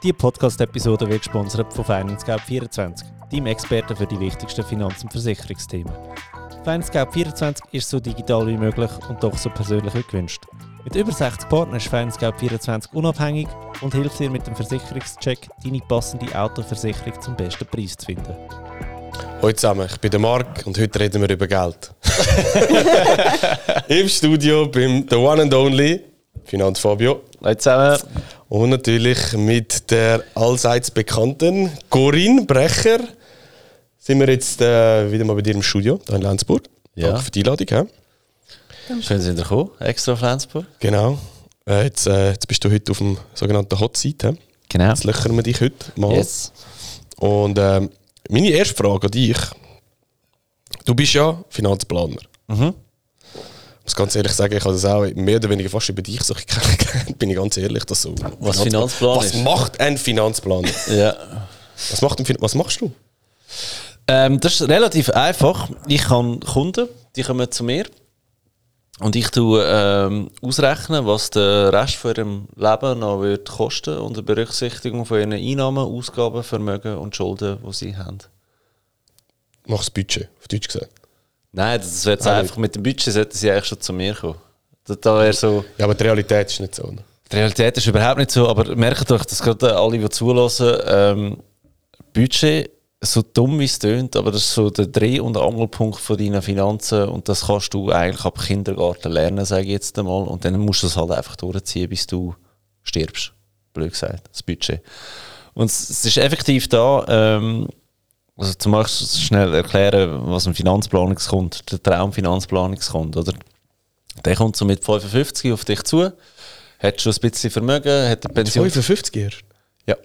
Diese Podcast-Episode wird gesponsert von FinanceGap24, deinem Experten für die wichtigsten Finanz- und Versicherungsthemen. FinanceGap24 ist so digital wie möglich und doch so persönlich wie gewünscht. Mit über 60 Partnern ist FinanceGap24 unabhängig und hilft dir mit dem Versicherungscheck, deine passende Autoversicherung zum besten Preis zu finden. Hallo zusammen, ich bin der Marc und heute reden wir über Geld. Im Studio beim The One and Only Finanz Fabio. Hallo zusammen. Und natürlich mit der allseits bekannten Corinne Brecher sind wir jetzt äh, wieder mal bei dir im Studio, hier in Lenzburg. Ja. Danke für die Einladung. Ja. Schön, sind ihr gekommen, extra auf Lenzburg. Genau. Äh, jetzt, äh, jetzt bist du heute auf dem sogenannten Hot Seat. Genau. Jetzt löchern wir dich heute mal. Yes. Und ähm, meine erste Frage an dich. Du bist ja Finanzplaner. Mhm. Ich muss ganz ehrlich sagen, ich habe das auch mehr oder weniger fast über dich so kennengelernt, bin ich ganz ehrlich. Dass so Was Finanzplan Was ist. macht ein Finanzplaner? Ja. Was, macht ein fin was machst du? Ähm, das ist relativ einfach. Ich habe Kunden, die kommen zu mir und ich tue ähm, ausrechnen, was der Rest von ihrem Leben noch wird kosten unter Berücksichtigung von ihren Einnahmen, Ausgaben, Vermögen und Schulden, die sie haben. Machst das Budget, auf Deutsch gesagt. Nein, das wird Ah, einfach mit dem Budget sollten sie eigentlich schon zu mir kommen. Da, da wäre so. Ja, aber die Realität ist nicht so. Ne? Die Realität ist überhaupt nicht so, aber merkt euch, dass gerade alle, die zulassen, ähm, Budget, so dumm wie es tönt, aber das ist so der Dreh- und Angelpunkt von deinen Finanzen und das kannst du eigentlich ab Kindergarten lernen, sage ich jetzt einmal. Und dann musst du es halt einfach durchziehen, bis du stirbst. Blöd gesagt, das Budget. Und es es ist effektiv da, ähm, also zum Beispiel schnell erklären, was ein Finanzplanungskunde, der Traumfinanzplanungskunde, oder? Der kommt so mit 55 auf dich zu, hat schon ein bisschen Vermögen, hat eine Pension. 55 erst? Ja.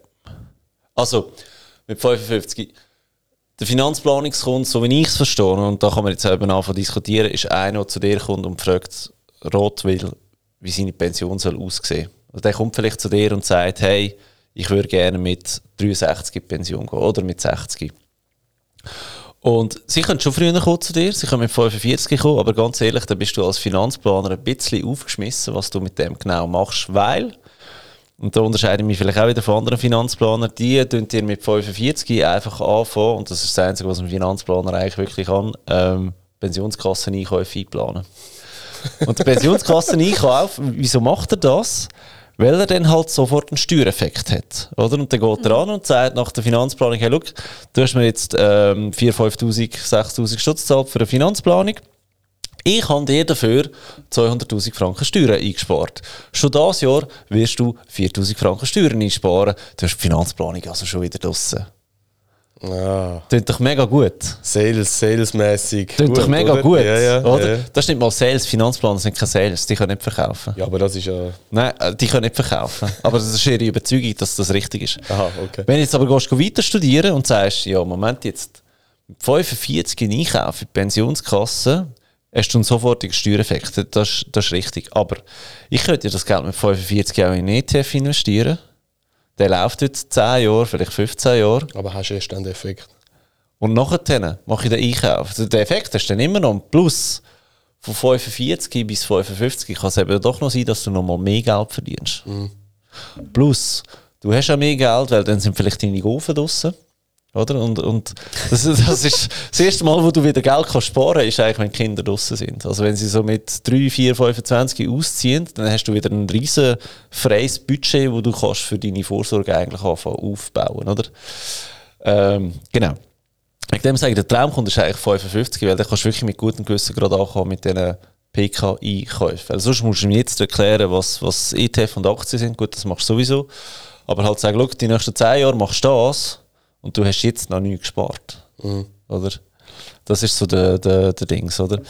Also, mit 55. Der Finanzplanungskunde, so wie ich es verstehe, und da kann man jetzt eben anfangen diskutieren, ist einer, der zu dir kommt und fragt, rot will, wie seine Pension soll aussehen. Also der kommt vielleicht zu dir und sagt, hey, ich würde gerne mit 63 in Pension gehen oder mit 60. Und sie können schon früher kommen zu dir, sie können mit 45 kommen, aber ganz ehrlich, da bist du als Finanzplaner ein bisschen aufgeschmissen, was du mit dem genau machst, weil, und da unterscheide ich mich vielleicht auch wieder von anderen Finanzplanern, die tun dir mit 45 einfach anfangen, und das ist das Einzige, was ein Finanzplaner eigentlich wirklich kann, ähm, Pensionskasseneinkäufe einplanen. Und der Pensionskasseneinkauf, wieso macht er das? Weil er dann halt sofort einen Steuereffekt hat. Oder? Und dann geht er an und sagt nach der Finanzplanung, hey, look, du hast mir jetzt ähm, 4'000, 5'000, 6'000 Stutz gezahlt für eine Finanzplanung. Ich habe dir dafür 200'000 Franken Steuern eingespart. Schon dieses Jahr wirst du 4'000 Franken Steuern einsparen. Du hast die Finanzplanung also schon wieder draussen. Ja. Klingt doch mega gut. Sales, salesmäßig. Klingt doch mega oder? gut. Ja, ja, oder? Ja. Das ist nicht mal Sales. Finanzplaner sind keine Sales. Die können nicht verkaufen. ja, aber das ist ja. Nein, äh, die können nicht verkaufen. Aber das ist ihre Überzeugung, dass das richtig ist. Aha, okay. Wenn du jetzt aber gehst, geh weiter studieren und sagst, ja, Moment jetzt, mit 45 in Einkauf in die Pensionskasse, hast du einen sofortigen Steuereffekt. Das, das ist richtig. Aber ich könnte ja das Geld mit 45 auch in ETF investieren. Der läuft jetzt 10 Jahre, vielleicht 15 Jahre. Aber hast du erst dann den Effekt? Und nachher mache ich den Einkauf. Also Der Effekt ist dann immer noch ein Plus. Von 45 bis 55 kann es eben doch noch sein, dass du noch mal mehr Geld verdienst. Plus, du hast ja mehr Geld, weil dann sind vielleicht deine Gofen draussen. Oder? Und, und das, das ist das erste Mal, wo du wieder Geld kannst sparen ist eigentlich, wenn die Kinder draussen sind. Also wenn sie so mit 3, 4, 25 ausziehen, dann hast du wieder ein riesen freies Budget, wo du kannst für deine Vorsorge eigentlich anfangen aufbauen, oder? Ähm, genau. Wegen dem sage ich, der Traumkunde ist eigentlich 55, weil dann kannst du wirklich mit gutem Gewissen gerade ankommen mit diesen PKI-Käufen. Weil sonst musst du mir jetzt erklären, was, was ETF und Aktien sind. Gut, das machst du sowieso. Aber halt sagen, die nächsten 10 Jahre machst du das und du hast jetzt noch nichts gespart. Oder? Das ist so der, der, der Dings, oder?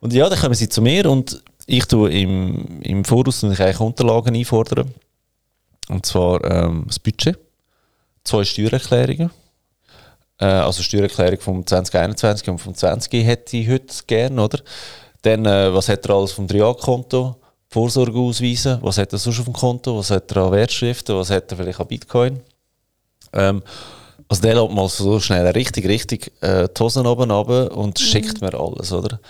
Und ja, dann kommen sie zu mir und ich tue im, im Voraus eigentlich Unterlagen einfordern. Und zwar ähm, das Budget, zwei Steuererklärungen. Äh, also Steuererklärung vom 2021 und vom 20 hätte ich heute gerne, oder? Dann, äh, was hat er alles vom 3A-Konto? Vorsorge ausweisen, was hat er sonst auf dem Konto, was hat er an Wertschriften, was hat er vielleicht an Bitcoin. Ähm, also der lädt mal so schnell richtig, richtig äh, die Hosen oben runter und schickt mir alles, oder?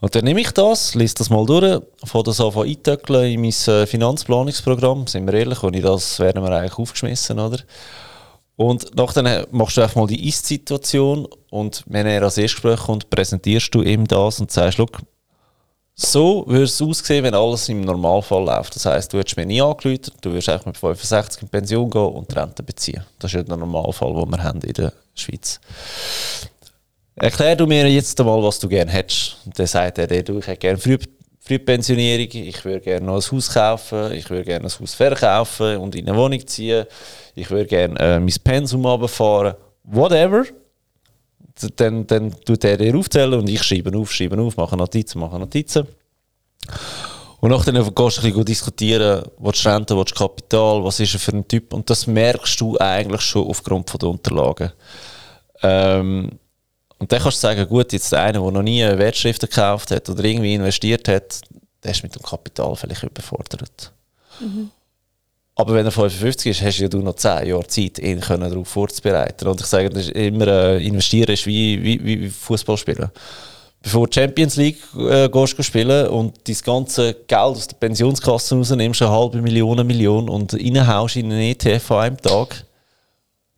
Und dann nehme ich das, lese das mal durch, fange das an eintöckeln in mein äh, Finanzplanungsprogramm. Sind wir ehrlich, ich das wären wir eigentlich aufgeschmissen, oder? Und nachher machst du einfach mal die Ist-Situation und wenn er als Erstgespräch kommt, präsentierst du ihm das und sagst, Look, so würde es aussehen, wenn alles im Normalfall läuft. Das heisst, du hättest mir nie angerufen, du würdest einfach mit 65 in Pension gehen und die Rente beziehen. Das ist ja der Normalfall, den wir haben in der Schweiz. Erklär du mir jetzt einmal, was du gerne hättest. Und dann sagt er, du, ich hätte gerne Früh Frühpensionierung, ich würde gerne noch ein Haus kaufen, ich würde gerne ein Haus verkaufen und in eine Wohnung ziehen, ich würde gerne äh, mein Pensum runterfahren, whatever. Dann, dann tut er dir aufzählen und ich schreibe auf, schreibe auf, mache Notizen, mache Notizen. Und nachher gehst du ein bisschen diskutieren, was Rente, was Kapital, was ist er für ein Typ. Und das merkst du eigentlich schon aufgrund der Unterlagen. Ähm, und dann kannst du sagen, gut, jetzt der eine, der noch nie Wertschriften gekauft hat oder irgendwie investiert hat, der ist mit dem Kapital vielleicht überfordert. Mhm. Aber wenn er 55 ist, hast ja du noch 10 Jahre Zeit, ihn darauf vorzubereiten. Und ich sage, das ist immer, äh, investieren ist wie, wie, wie Fußball spielen. Bevor du Champions League äh, gehst spielen und dein ganze Geld aus der Pensionskasse rausnimmst, eine halbe Million, eine Million und reinhaust in einen ETF an einem Tag,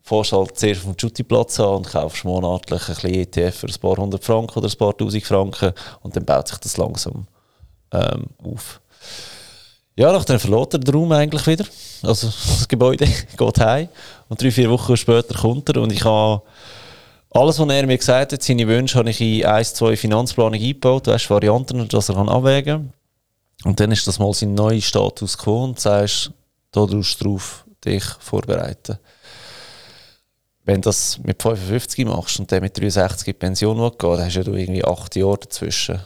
fährst halt zuerst dem Dutyplatz an und kaufst monatlich ein bisschen ETF für ein paar hundert Franken oder ein paar tausend Franken und dann baut sich das langsam ähm, auf. Ja, nachdem verlässt er den Raum eigentlich wieder. Also das Gebäude geht heim und drei, vier Wochen später kommt er und ich habe alles, was er mir gesagt hat, seine Wünsche, habe ich in ein, zwei Finanzplanungen eingebaut, weißt, Varianten, dass er kann abwägen kann. Und dann ist das mal sein neuer Status quo und sagst, da tust du drauf dich vorbereiten wenn du das mit 55 machst und dann mit 63 in Pension will gehen, dann hast du ja irgendwie acht Jahre dazwischen.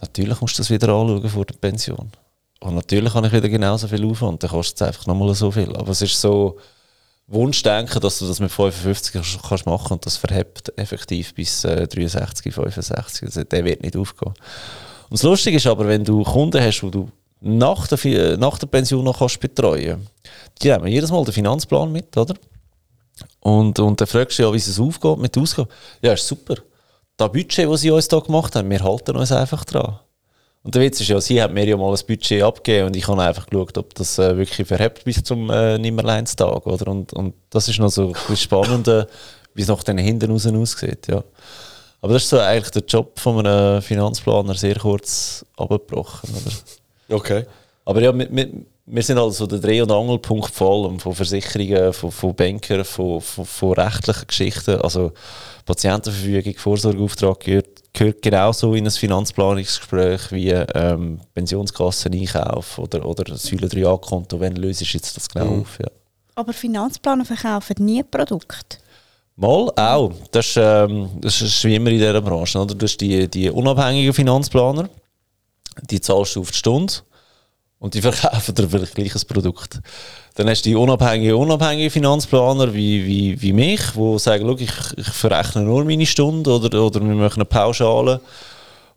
Natürlich musst du das wieder anschauen vor der Pension. Und natürlich kann ich wieder genauso viel aufwand, dann kostet es einfach nochmal so viel. Aber es ist so Wunschdenken, dass du das mit 55 kannst machen und das verhebt effektiv bis äh, 63, 65. Also, der wird nicht aufgehen. Und das Lustige ist aber, wenn du Kunden hast, die du nach der, nach der Pension noch kannst betreuen kannst, die haben jedes Mal den Finanzplan mit, oder? Und, und dann fragst du ja, wie es aufgeht mit der Ausgabe. Ja, ist super. Das Budget, das sie uns hier gemacht haben, wir halten uns einfach dran. Und der Witz ist ja, sie haben mir ja mal ein Budget abgegeben und ich habe einfach geschaut, ob das äh, wirklich verhebt bis zum äh, Nimmerleinstag, oder? Und, und das ist noch so ein bisschen spannend, äh, wie es nach den hinten raus aussieht, ja. Aber das ist so eigentlich der Job von einem Finanzplaner sehr kurz abgebrochen, oder? Okay. Aber ja, mit, mit, wir sind also der Dreh- und Angelpunkt vor allem von Versicherungen, von, von Bankern, von, von, von, rechtlichen Geschichten. Also Patientenverfügung, Vorsorgeauftrag gehört, gehört genauso in ein Finanzplanungsgespräch wie ähm, Pensionskasseneinkauf oder, oder Säule 3a-Konto. Wenn löst jetzt das genau mhm. auf? Ja. Aber Finanzplaner verkaufen nie Produkte. Mal auch. Das ist, ähm, das ist wie immer in dieser Branche. Oder? Du hast die, die unabhängigen Finanzplaner, die zahlst du auf die Stunde und die verkaufen dir vielleicht gleiches Produkt. Dann hast du die unabhängigen, unabhängigen Finanzplaner wie, wie, wie mich, die sagen, ich, ich verrechne nur meine Stunde oder, oder wir machen eine Pauschale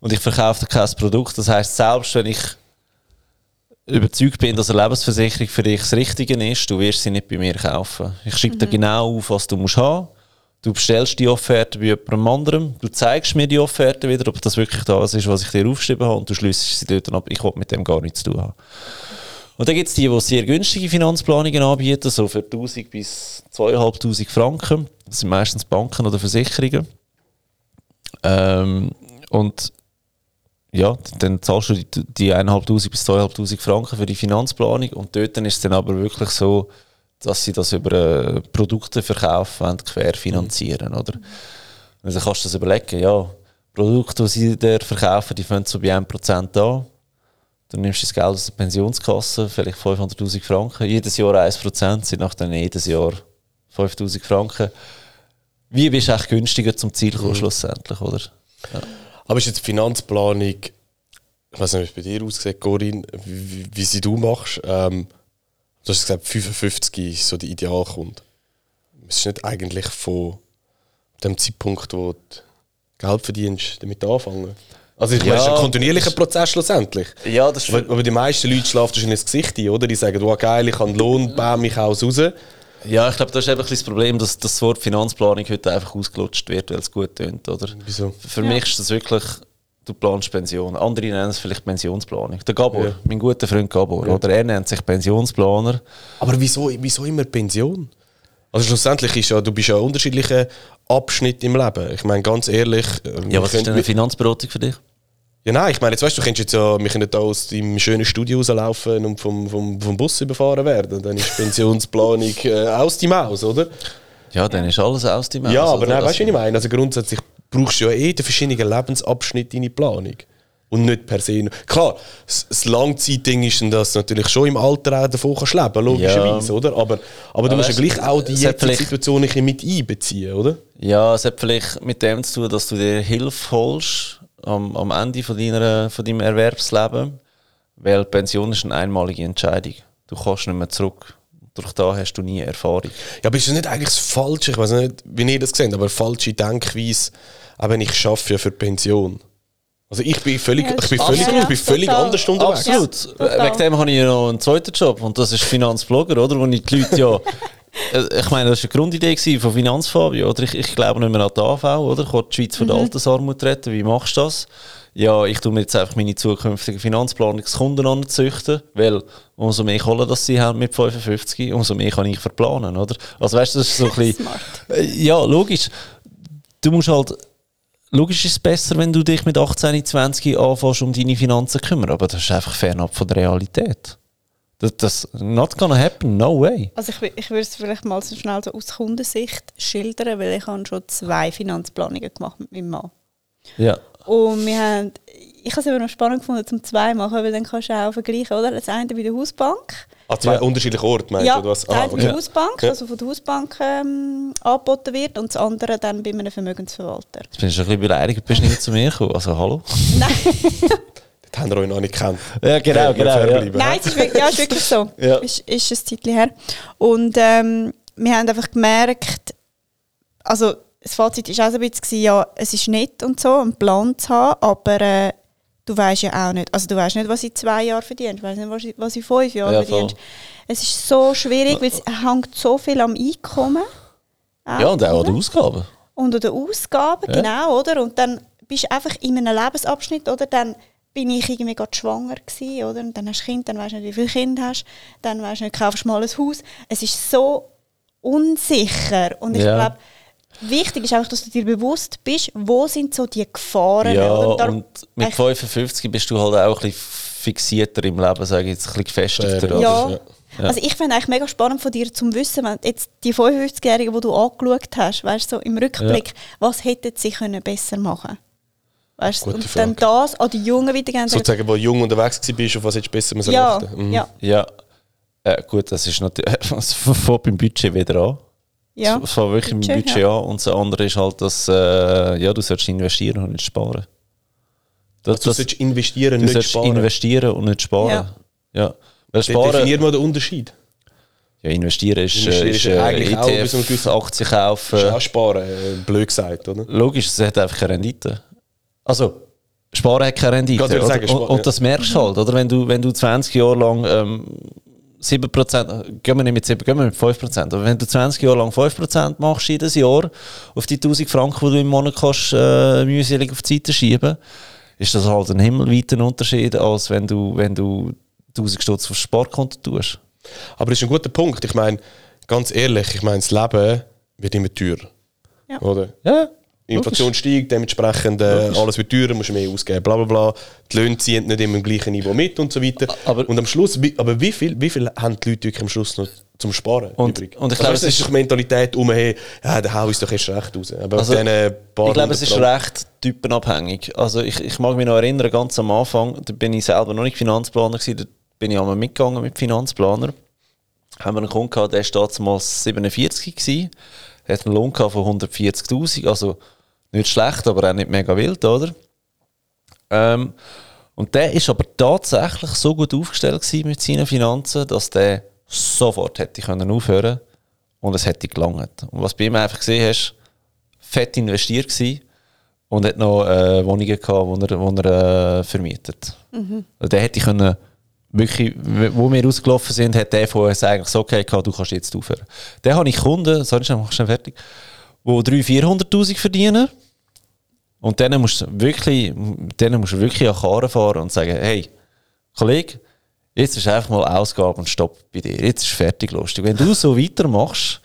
und ich verkaufe dir kein Produkt. Das heißt, selbst wenn ich überzeugt bin, dass eine Lebensversicherung für dich das Richtige ist, du wirst sie nicht bei mir kaufen. Ich schreibe mhm. dir genau auf, was du musst haben Du bestellst die Offerte bei jemandem anderem, du zeigst mir die Offerte wieder, ob das wirklich das ist, was ich dir aufgeschrieben habe, und du schließt sie dort ab. Ich will mit dem gar nichts zu tun haben. Und dann gibt es die, die sehr günstige Finanzplanungen anbieten, so für 1000 bis 2500 Franken. Das sind meistens Banken oder Versicherungen. Ähm, und ja, dann zahlst du die, die 1500 bis 2500 Franken für die Finanzplanung und dort ist es dann aber wirklich so, dass sie das über äh, Produkteverkauf quer finanzieren, oder? Also kannst du das überlegen, ja, Produkte, die sie dir verkaufen, die fangen so bei 1% an. Dann nimmst du das Geld aus der Pensionskasse, vielleicht 500'000 Franken, jedes Jahr 1%, sind nachher jedes Jahr 5'000 Franken. Wie bist du echt günstiger zum Ziel gekommen, mhm. schlussendlich, oder? Ja. Aber ist jetzt die Finanzplanung, ich weiß nicht, wie es bei dir aussieht, Corinne, wie, wie sie du machst, ähm, Du hast gesagt, 55 ist so die Idealkunde. Es ist nicht eigentlich von dem Zeitpunkt, wo du Geld verdienst, damit anfangen. Also ich ja, meine, es ist ein kontinuierlicher Prozess schlussendlich. Ja, das aber, aber die meisten Leute schlafen in ins Gesicht ein, oder? Die sagen, oh geil, ich habe einen Lohn, baue mich aus raus. Ja, ich glaube, das ist einfach das Problem, dass das Wort Finanzplanung heute einfach ausgelutscht wird, weil es gut tönt, oder? Wieso? Für ja. mich ist das wirklich du planst Pension. Andere nennen es vielleicht Pensionsplanung. Der Gabor, Ja. mein guter Freund Gabor, oder? Er nennt sich Pensionsplaner. Aber wieso, wieso immer Pension? Also schlussendlich ist ja, du bist ja an unterschiedlichen Abschnitten im Leben. Ich meine, ganz ehrlich. äh, Ja, was ist denn eine Finanzberatung für dich? Ja, nein, ich meine, jetzt weißt du, du könntest jetzt ja, wir können da aus deinem schönen Studio rauslaufen und vom, vom, vom Bus überfahren werden. Dann ist Pensionsplanung äh, aus die Maus, oder? Ja, dann ist alles aus dem Haus, ja, aber nein, weißt du, Also- was ich meine? Also grundsätzlich brauchst du ja eh den verschiedenen Lebensabschnitte deine Planung. Und nicht per se. Klar, das Langzeitding ist dann, dass du natürlich schon im Alter auch davon kannst leben, logischerweise, oder? Aber, aber du Aber musst ja du, gleich auch die jetzige Situation ein mit einbeziehen, oder? Ja, es hat vielleicht mit dem zu tun, dass du dir Hilfe holst am, am Ende von, deiner, von deinem Erwerbsleben. Weil Pension ist eine einmalige Entscheidung. Du kannst nicht mehr zurück. Durch da hast du nie Erfahrung. Ja, aber ist das nicht eigentlich das Falsche? Ich weiß nicht, wie ihr das seht, aber eine falsche Denkweise, eben ich schaffe ja für die Pension. Also ich bin völlig, Ja, ich bin völlig, ich bin völlig Total. anders unterwegs. Absolut. Wegen dem habe ich ja noch einen zweiten Job und das ist Finanzblogger, oder? Wo ich die Leute ja. Äh, Ich meine, das war eine Grundidee von Finanzfabio, oder? Ich, ich glaube nicht mehr an die AV, oder? Ich die Schweiz von der Altersarmut retten. Wie machst du das? Ja, ich tue mir jetzt einfach meine zukünftigen Finanzplanungskunden anzüchten, weil umso mehr Kohle das sie haben mit 55, umso mehr kann ich verplanen, oder? Also weißt du, das ist so ein bisschen... Smart. Äh, Ja, logisch. Du musst halt. Logisch ist es besser, wenn du dich mit 18, 20 anfängst, um deine Finanzen zu kümmern, aber das ist einfach fernab von der Realität. Das, das not gonna happen, no way. Also ich, ich würde es vielleicht mal so schnell so aus Kundensicht schildern, weil ich habe schon zwei Finanzplanungen gemacht mit meinem Mann. Ja. Und wir haben, ich habe es aber noch spannend gefunden, zum zwei machen, weil dann kannst du auch vergleichen, oder? Das eine bei der Hausbank. An zwei Ja. unterschiedlichen Orten, meinst ja, du? oder Was? das Ah, eine bei der okay. Hausbank, Ja. also von der Hausbank ähm, angeboten wird und das andere dann bei einem Vermögensverwalter. Jetzt bin ich schon ein bisschen beleidigt, bist nicht zu mir gekommen. Also, hallo? Nein, Das haben wir euch noch nicht gekannt. Ja, genau, Ja, fair bleiben. Nein, es ist wirklich, ja, es ist wirklich so. Ja. Ist, ist ein Zeitchen her. Und ähm, wir haben einfach gemerkt, also das Fazit war auch so ein bisschen, ja, es ist nett und so, einen Plan zu haben, aber äh, du weißt ja auch nicht, also du weißt nicht, was in zwei Jahren verdienst, du weißt nicht, was was in fünf Jahren Ja, voll. verdienst. Es ist so schwierig, weil es hängt so viel am Einkommen. Ja, und auch an den Ausgaben. Und an den Ausgaben, Ja. genau, oder? Und dann bist du einfach in einem Lebensabschnitt, oder? Dann bin ich irgendwie gerade schwanger gewesen, oder? Und dann hast du Kind, dann weißt du nicht, wie viele Kinder hast, dann weißt du nicht, kaufst du mal ein Haus. Es ist so unsicher. Und ich Ja. glaube, wichtig ist einfach, dass du dir bewusst bist, wo sind so die Gefahren. Ja, oder? Darum- und mit echt- 55 bist du halt auch ein bisschen fixierter im Leben, sage ich jetzt, ein bisschen gefestigter. Ja. Ja. Ja. Also ich finde eigentlich mega spannend von dir zum Wissen, wenn jetzt die 55-Jährigen, die du angeschaut hast, weißt du, so im Rückblick, was hätten sie können besser machen Weißt Gute und dann das an die Jungen weitergeben. Sozusagen, wo du jung unterwegs warst, auf was hättest du besser müssen ja, achten? Mhm. ja, Ja. Äh, gut, das ist natürlich. Es fängt beim Budget wieder an. Ja. Es fängt wirklich Budget, beim Budget ja. an. Und das andere ist halt, dass äh, ja, du sollst investieren und nicht sparen. Das, Du sollst investieren, du nicht sollst sparen. investieren und nicht sparen. Ja. Ja. Weil sparen, Definier mal den Unterschied. ja, investieren ist, Investieren äh, ist ist äh, eigentlich auch bis einem ETF, gewissen- Aktien kaufen. Das ist auch sparen, äh, blöd gesagt, oder? Logisch, es hat einfach keine Rendite. Also, Sparen hat keine Rendite. Sagen, und, Sparen, und ja. das merkst du halt, oder? Wenn du, wenn du 20 Jahre lang ähm, 7%, gehen wir nicht mit 7, gehen wir mit 5%, aber wenn du 20 Jahre lang 5% machst jedes Jahr auf die 1000 Franken, die du im Monat kannst, äh, mühselig auf die Seite schieben, ist das halt ein himmelweiter Unterschied, als wenn du, wenn du 1000 Stutz aufs Sparkonto tust. Aber das ist ein guter Punkt. Ich meine, ganz ehrlich, ich meine, das Leben wird immer teurer. Ja. Oder? Ja, Inflation steigt, dementsprechend äh, alles wird teurer, musst mehr ausgeben, bla bla bla. Die Löhne ziehen nicht immer im gleichen Niveau mit und so weiter. Aber- und am Schluss, wie, aber wie viel, wie viel haben die Leute wirklich am Schluss noch zum Sparen Und- übrig? und ich Also glaube, du, es ist doch Mentalität um, hey, ja, der hau ist doch erst recht raus. Aber Also, diesen paar Ich glaube, es ist recht typenabhängig. Also ich, ich mag mich noch erinnern, ganz am Anfang, da bin ich selber noch nicht Finanzplaner gewesen, da bin ich einmal mitgegangen mit Finanzplaner. Haben wir einen Kunden gehabt, der war damals 47 gewesen, hat einen Lohn von 140'000, also nicht schlecht, aber auch nicht mega wild, oder? Ähm, und der ist aber tatsächlich so gut aufgestellt mit seinen Finanzen, dass der sofort hätte können aufhören und es hätte gelangt. Und was bei ihm einfach gesehen hast, fett investiert gewesen und hat noch äh, Wohnungen gehabt, die er, wo er äh, vermietet. Also Der hätte können wirklich, wo wir rausgelaufen sind, hat der von uns eigentlich so okay gehabt, du kannst jetzt aufhören. Dann habe ich Kunden, sorry, mach schnell fertig, die 300'000, 400'000 verdienen Und dann musst du wirklich, dann musst du wirklich an Karren fahren und sagen, hey, Kollege, jetzt ist einfach mal Ausgabe und Stopp bei dir. Jetzt ist fertig lustig. Wenn du so weitermachst,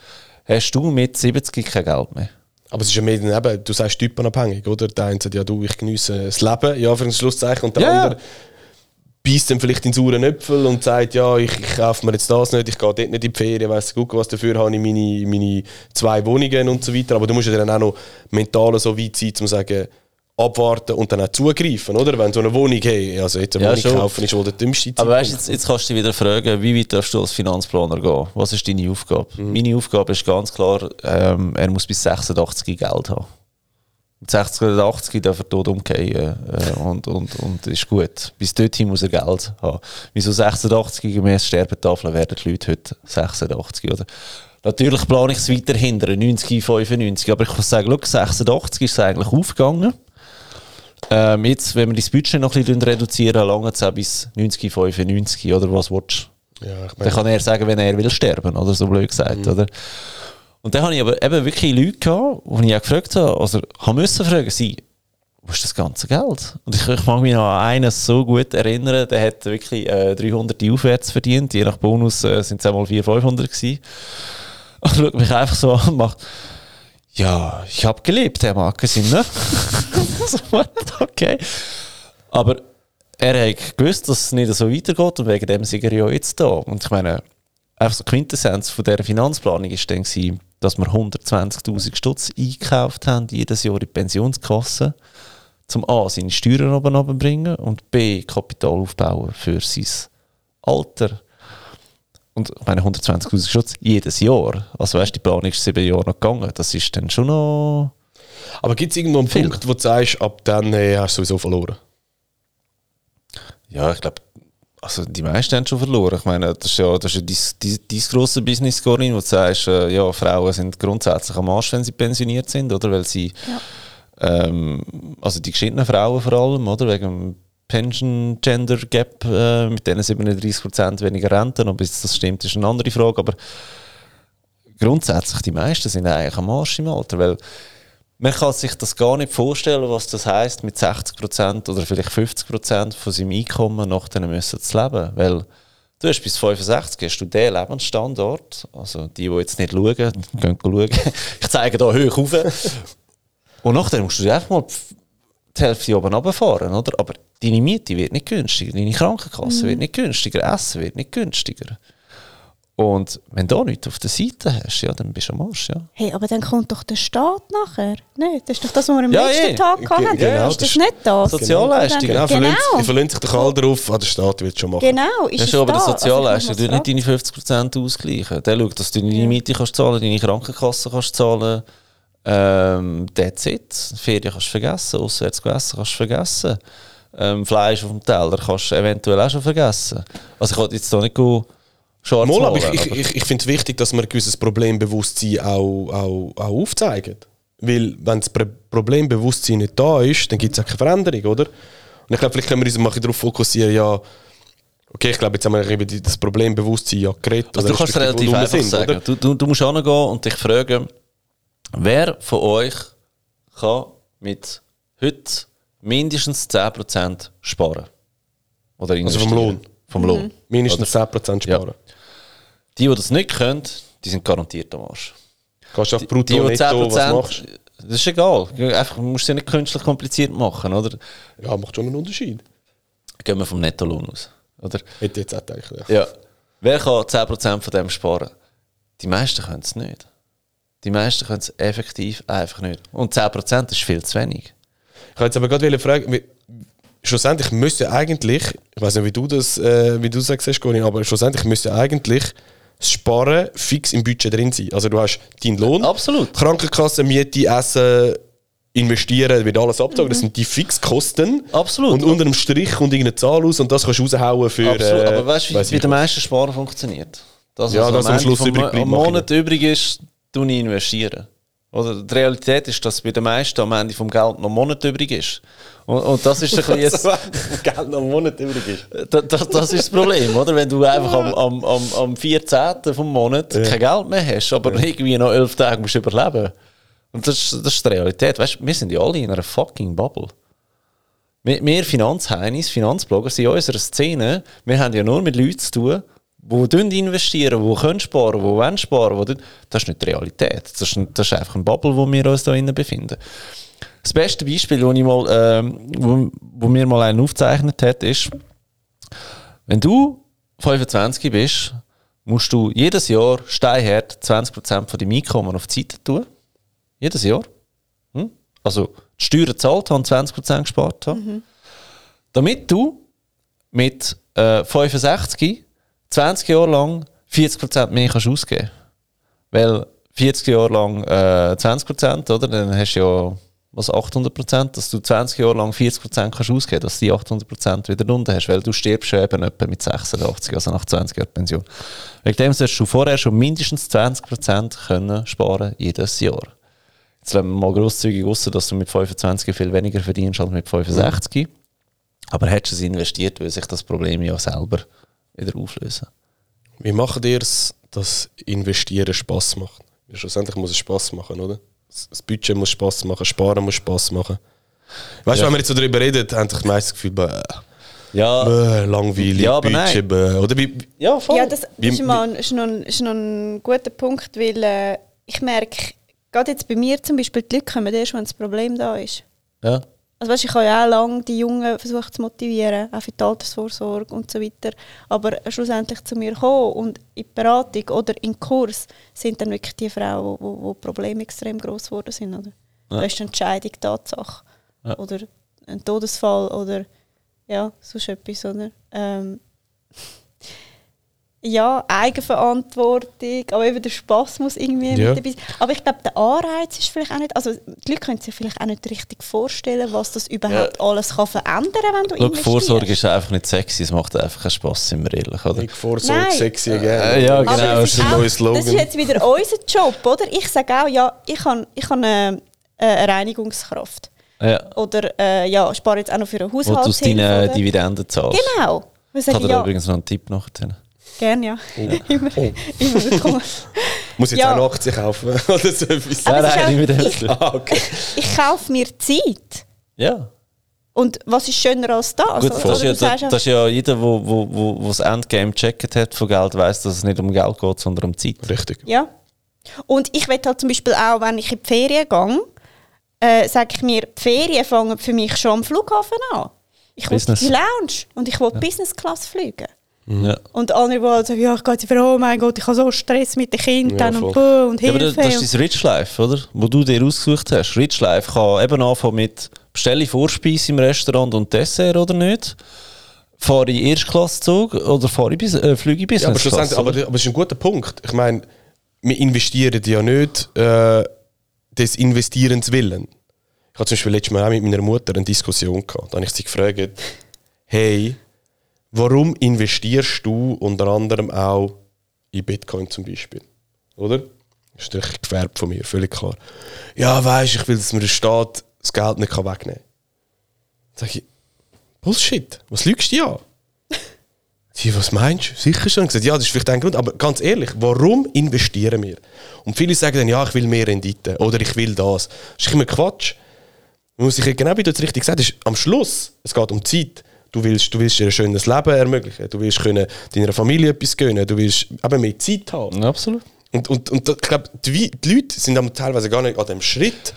hast du mit 70 kein Geld mehr. Aber es ist ja mehr dann eben, du sagst typenabhängig, oder? Der eine sagt, ja du, ich genieße das Leben, ja, für ein Schlusszeichen. Und der Ja. andere beißt dann vielleicht in sauren Äpfel und sagt, ja, ich, ich kaufe mir jetzt das nicht, ich gehe dort nicht in die Ferien, weiss gut, was dafür habe ich meine, meine zwei Wohnungen und so weiter. Aber du musst ja dann auch noch mental so weit sein, um zu sagen, abwarten und dann auch zugreifen, oder? Wenn so eine Wohnung, hey, also jetzt eine Ja, Wohnung schon. kaufen ist wohl der dümmste Aber weißt, Zeitpunkt. jetzt, jetzt kannst du dich wieder fragen, wie weit darfst du als Finanzplaner gehen? Was ist deine Aufgabe? Meine Aufgabe ist ganz klar, ähm, er muss bis 86 Geld haben. Mit 60 oder 80 darf er tot umgehen äh, und, und, und ist gut. Bis dorthin muss er Geld haben. Wieso 86 gemäß Sterbetafeln werden die Leute heute 86, oder? Natürlich plane ich es weiter hinter, 90, 95, aber ich kann sagen, schau, 86 ist es eigentlich aufgegangen. Ähm, jetzt, wenn wir das Budget noch ein bisschen reduzieren, lange es auch bis 90, 95 oder was willst du? Ja, ich Dann meine, kann er sagen, wenn er will sterben, oder so blöd gesagt, oder? Und dann habe ich aber eben wirklich Leute gehabt, die ich auch gefragt habe, also haben müssen fragen, sie, wo ist das ganze Geld? Und ich, ich mag mich noch an einen so gut erinnern, der hat wirklich äh, 300 aufwärts verdient, je nach Bonus äh, sind es einmal 400, 500 gewesen. Und schaut mich einfach so an und macht, ja, ich habe gelebt, Herr Markesin, ne? so, okay. Aber er hat gewusst, dass es nicht so weitergeht und wegen dem sind er ja jetzt da. Und ich meine, einfach so Quintessenz von dieser Finanzplanung ist dann gewesen, dass wir 120'000 Stutz eingekauft haben, jedes Jahr in die Pensionskasse, zum A, seine Steuern oben runterbringen und B, Kapital aufbauen für sein Alter. Und ich meine, 120'000 Stutz jedes Jahr. Also weißt du, die Planung ist sieben Jahre noch gegangen. Das ist dann schon noch... aber gibt es irgendwo einen Viel. Punkt, wo du sagst, ab dann äh, hast du sowieso verloren? Ja, ich glaube, also die meisten haben schon verloren. Ich meine, das ist ja, das ist ja dein, grosses Business, Corinne, wo du sagst, äh, ja, Frauen sind grundsätzlich am Arsch, wenn sie pensioniert sind, oder? Weil sie, ähm, also die geschiedenen Frauen vor allem, oder? Wegen dem Pension Gender Gap, äh, mit denen 37% weniger Renten, ob jetzt das stimmt, ist eine andere Frage, aber grundsätzlich die meisten sind eigentlich am Arsch im Alter, weil man kann sich das gar nicht vorstellen, was das heißt, mit 60% oder vielleicht 50% von seinem Einkommen nach müssen zu leben. Weil du hast bis 65 hast du den Lebensstandard. Also die, die jetzt nicht schauen, gehen schauen. Ich zeige da hoch rauf. Und nachher musst du einfach mal die Hälfte oben runterfahren, oder? Aber deine Miete wird nicht günstiger, deine Krankenkasse wird nicht günstiger, Essen wird nicht günstiger. Und wenn du da nichts auf der Seite hast, ja, dann bist du am Arsch, ja. Hey, aber dann kommt doch der Staat nachher. Nicht? Das ist doch das, was wir am Ja, letzten eh. Tag Ge- hatten. genau, ist das das nicht das? Sozialleistungen. Genau, Genau. verlöhnt, die verlöhnt sich doch alle darauf, ah, der Staat wird schon machen. Genau, ist Ja, schon, aber da? der Also, Sozialleistung mal nicht deine 50% ausgleichen. Der schaut, dass du deine Miete kannst zahlen, deine Krankenkasse kannst zahlen. Ähm, that's it. Ferien kannst du vergessen, auswärts essen kannst du vergessen. Ähm, Fleisch auf dem Teller kannst du eventuell auch schon vergessen. Also ich wollte jetzt hier nicht go schwarz Mal, aber ich, ich, ich, ich finde es wichtig, dass man ein gewisses Problembewusstsein auch, auch, auch aufzeigen. Weil, wenn das Pro- Problembewusstsein nicht da ist, dann gibt es auch keine Veränderung, oder? Und ich glaube, vielleicht können wir uns mal ein bisschen darauf fokussieren, ja, okay, ich glaube, jetzt haben wir über das Problembewusstsein ja geredet. Also du kannst respektive, relativ einfach sind, sagen. oder? Du, du, du musst hingehen und dich fragen, wer von euch kann mit heute mindestens 10% sparen? Oder Also vom? Lohn. Vom Lohn. Mindestens 10% sparen. Die, die das nicht können, die sind garantiert am Arsch. Kannst du Die, brutto, die netto, was machst 10%, das ist egal. Einfach, du musst es ja nicht künstlich kompliziert machen, oder? Ja, macht schon einen Unterschied. Gehen wir vom Nettolohn aus, oder? Hätte jetzt auch gedacht. Ja. Ja. Wer kann 10% von dem sparen? Die meisten können es nicht. Die meisten können es effektiv einfach nicht. Und 10% ist viel zu wenig. Ich wollte jetzt aber gerade fragen, schlussendlich müsste eigentlich, ich weiß nicht, wie du das, äh, wie du das siehst, Corinne, aber schlussendlich müsste eigentlich Sparen fix im Budget drin sein. Also du hast deinen Lohn, Absolut. Krankenkasse, Miete, Essen, investieren, wird alles abgezogen. Das sind die Fixkosten. Absolut. Und unter dem Strich kommt irgendeine Zahl aus und das kannst du raushauen für. Absolut. äh, Aber weißt du, wie ich bei den meisten Sparen funktioniert? Das, Ja, was das am Ende Schluss übrig bleibt, am Monat übrig ist, du investieren. Oder die Realität ist, dass bei den meisten am Ende vom Geld noch einen Monat übrig ist. Und, und das ist ein bisschen jetzt. Geld noch einen Monat übrig ist. Das, das, das ist das Problem, oder? Wenn du einfach am, am, am, am 14. vom Monat kein Geld mehr hast, aber irgendwie noch elf Tage musst überleben. Und das, ist- das ist die Realität. Weißt, wir sind ja alle in einer fucking Bubble. Wir, wir Finanzheinis, Finanzblogger sind in unserer Szene, wir haben ja nur mit Leuten zu tun, dünn investieren, die können sparen, die wollen sparen. Dünn- das ist nicht die Realität. Das ist, ein- das ist einfach eine Bubble, wo wir uns da drinnen befinden. Das beste Beispiel, wo, ich mal, ähm, wo, wo mir mal einen aufgezeichnet hat, ist, wenn du 25 bist, musst du jedes Jahr steinhart 20% von deinem Einkommen auf die Seite tun. Jedes Jahr. Hm? Also die Steuern zahlt haben, 20% gespart haben. Damit du mit äh, 65 20 Jahre lang 40% mehr kannst ausgeben Weil 40 Jahre lang äh, 20%, oder? Dann hast du ja was 800%, dass du 20 Jahre lang 40% kannst ausgeben, dass du die 800% wieder runter hast, weil du stirbst ja eben etwa mit 86, also nach 20 Jahren Pension. Wegen dem solltest du vorher schon mindestens 20% können sparen jedes Jahr. Jetzt lassen wir mal grosszügig raus, dass du mit 25 viel weniger verdienst als mit 65. Aber hättest du es investiert, würde sich das Problem ja selber wieder auflösen. Wie macht ihr es, dass Investieren Spass macht? Ja, schlussendlich muss es Spass machen, oder? Das Budget muss Spass machen, Sparen muss Spass machen. Weißt du, Ja. wenn wir jetzt so darüber reden, haben ich meistens das Gefühl, bäh, Ja, bäh, langweilig, Ja, aber Budget, nein. bäh. Oder wie, ja voll. Ja, das, das Wie- ist, mal, ein- ist, noch ein, ist noch ein guter Punkt, weil äh, ich merke, gerade jetzt bei mir zum Beispiel, die Leute kommen erst, wenn das Problem da ist. ja. Also weißt, ich habe ja auch lange die Jungen versucht zu motivieren, auch für die Altersvorsorge und so weiter. Aber schlussendlich zu mir kommen und in die Beratung oder in den Kurs sind dann wirklich die Frauen, wo, wo, Probleme extrem groß geworden sind. Oder? Da ist die Entscheidung Tatsache. Ja. Oder ein Todesfall oder ja, sonst etwas. Oder? Ähm, ja, Eigenverantwortung, aber eben der Spass muss irgendwie Ja. mit dabei sein. Aber ich glaube, der Anreiz ist vielleicht auch nicht, also die Leute können sich vielleicht auch nicht richtig vorstellen, was das überhaupt alles kann verändern kann, wenn du Schau, investierst. Vorsorge ist einfach nicht sexy, es macht einfach keinen Spass, sind wir ehrlich, oder? ich Vorsorge Nein. sexy again. Äh, ja, genau, Aber das ist ein neues Slogan. das ist jetzt wieder unser Job, oder? Ich sage auch, ja, ich habe ich habe eine, eine Reinigungskraft. Ja. Oder äh, ja, spare jetzt auch noch für eine Wo du aus Haushaltshilfe. deinen oder? Dividenden zahlst. Genau. Wir Ich habe ja, übrigens noch einen Tipp nachher. Gerne, ja. immer, Oh. immer willkommen. Muss ich jetzt Ja. auch noch Aktien kaufen? Oder so etwas? Nein, nein, auch- nicht mit ich, dem. Ah, okay. ich kaufe mir Zeit. Ja. Und was ist schöner als das? Gut, ist, ja, das, das ist ja jeder, der wo, wo, wo, wo das Endgame gecheckt hat von Geld, weiß, dass es nicht um Geld geht, sondern um Zeit. Richtig. Ja. Und ich will halt zum Beispiel auch, wenn ich in die Ferien gehe, äh, sage ich mir, die Ferien fangen für mich schon am Flughafen an. Ich will Business. die Lounge und ich will Business Class fliegen. Ja. Und andere, die halt sagen, ja, ich gehe jetzt für, oh mein Gott, ich habe so Stress mit den Kindern Ja, und, buh und Ja, aber Hilfe. das, ist dein Rich Life, oder? Wo du dir ausgesucht hast. Rich Life kann eben anfangen mit bestelle ich Vorspeise im Restaurant und Dessert oder nicht. Fahre ich Erstklasszug oder fahre ich bis, äh, fliege ich Business Ja, aber aber, aber das ist ein guter Punkt. Ich meine, wir investieren ja nicht äh, des Investierens willen. Ich hatte zum Beispiel letztes Mal auch mit meiner Mutter eine Diskussion gehabt. Da habe ich sie gefragt, hey, warum investierst du unter anderem auch in Bitcoin zum Beispiel? Oder? Das ist natürlich gefärbt von mir, völlig klar. Ja, weißt ich will, dass mir der Staat das Geld nicht wegnehmen kann. Sag ich, Bullshit, was lügst du an? Sie, was meinst du? Sicher schon. Gesagt, ja, das ist vielleicht ein Grund. Aber ganz ehrlich, warum investieren wir? Und viele sagen dann, ja, ich will mehr Rendite oder ich will das. Das ist immer Quatsch. Man muss sich genau wie du es richtig gesagt hast, am Schluss, es geht um Zeit. Du willst, du willst dir ein schönes Leben ermöglichen. Du willst können deiner Familie etwas gönnen. Du willst eben mehr Zeit haben. Ja, absolut. Und, und, und ich glaube, die, die Leute sind teilweise gar nicht an dem Schritt.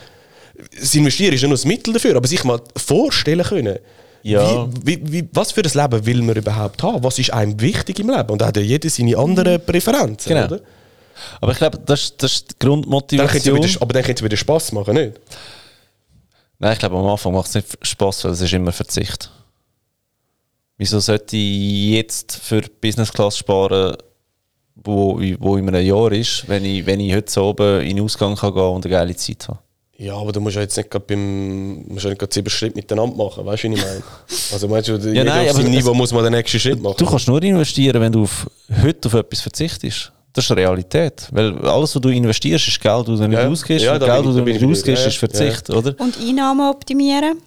Das Investieren ist ja nur das Mittel dafür, aber sich mal vorstellen können, Ja. wie, wie, wie, was für ein Leben will man überhaupt haben? Was ist einem wichtig im Leben? Und da hat ja jeder seine anderen Präferenzen. Genau. Oder? Aber ich glaube, das, ist- das ist die Dann Grundmotivation. wieder, aber dann könnte es wieder Spass machen, nicht? Nein, ich glaube, am Anfang macht es nicht Spaß, weil es ist immer Verzicht. Wieso sollte ich jetzt für Business Class sparen, wo, wo in einem Jahr ist, wenn ich, wenn ich heute so oben in den Ausgang kann gehen und eine geile Zeit habe? Ja, aber du musst ja jetzt nicht gerade beim musst ja nicht gerade sieben Schritte miteinander machen, weißt du, wie ich meine? Also meinst du, jeder nein, auf seinem aber Niveau muss man den nächsten Schritt machen? Du kannst nur investieren, wenn du auf, heute auf etwas verzichtest. Das ist Realität. Weil alles, was du investierst, ist Geld, das du nicht Ja, ausgibst. ja, Geld, das da du nicht ausgibst, Ja, ist Verzicht, oder? Und Einnahmen optimieren.